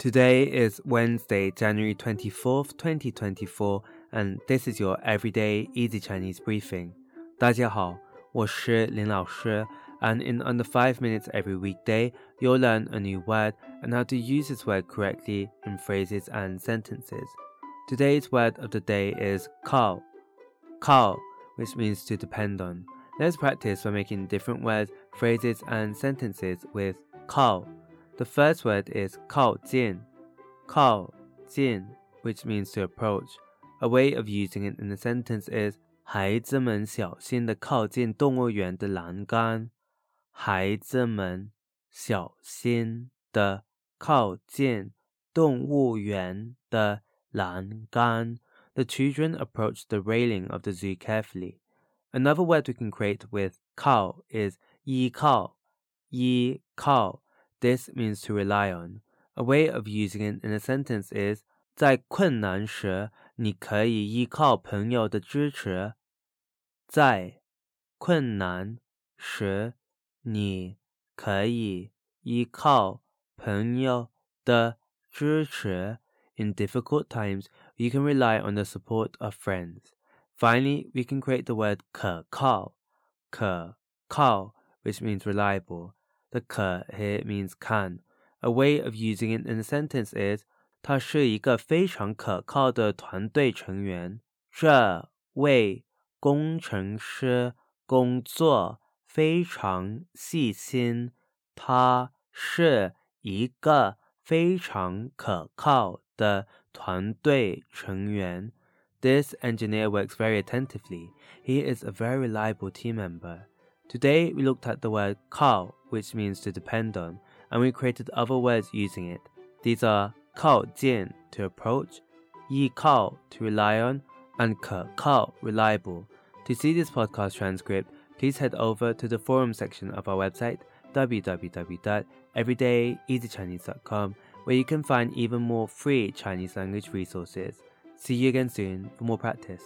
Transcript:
Today is Wednesday, January 24th, 2024, and this is your everyday easy Chinese briefing. 大家好，我是林老师, and in under 5 minutes every weekday, you'll learn a new word and how to use this word correctly in phrases and sentences. Today's word of the day is call. Call, which means to depend on. Let's practice by making different words, phrases, and sentences with call. The first word is 靠近,靠近, which means to approach. A way of using it in a sentence is 孩子们小心地靠近动物园的栏杆。孩子们小心地靠近动物园的栏杆。The children approached the railing of the zoo carefully. Another word we can create with 靠 is 依靠,依靠 this means to rely on. A way of using it in a sentence is 在困难时，你可以依靠朋友的支持。在困难时，你可以依靠朋友的支持。In difficult times, you can rely on the support of friends. Finally, we can create the word 可靠,可靠, which means reliable. The 可 here means can. A way of using it in a sentence is 他是一个非常可靠的团队成员。这位工程师工作非常细心。他是一个非常可靠的团队成员。This engineer works very attentively. He is a very reliable team member. Today, we looked at the word kao, which means to depend on, and we created other words using it. These are kao jin, to approach, yi kao, to rely on, and ke kao, reliable. To see this podcast transcript, please head over to the forum section of our website, www.everydayeasychinese.com, where you can find even more free Chinese language resources. See you again soon for more practice.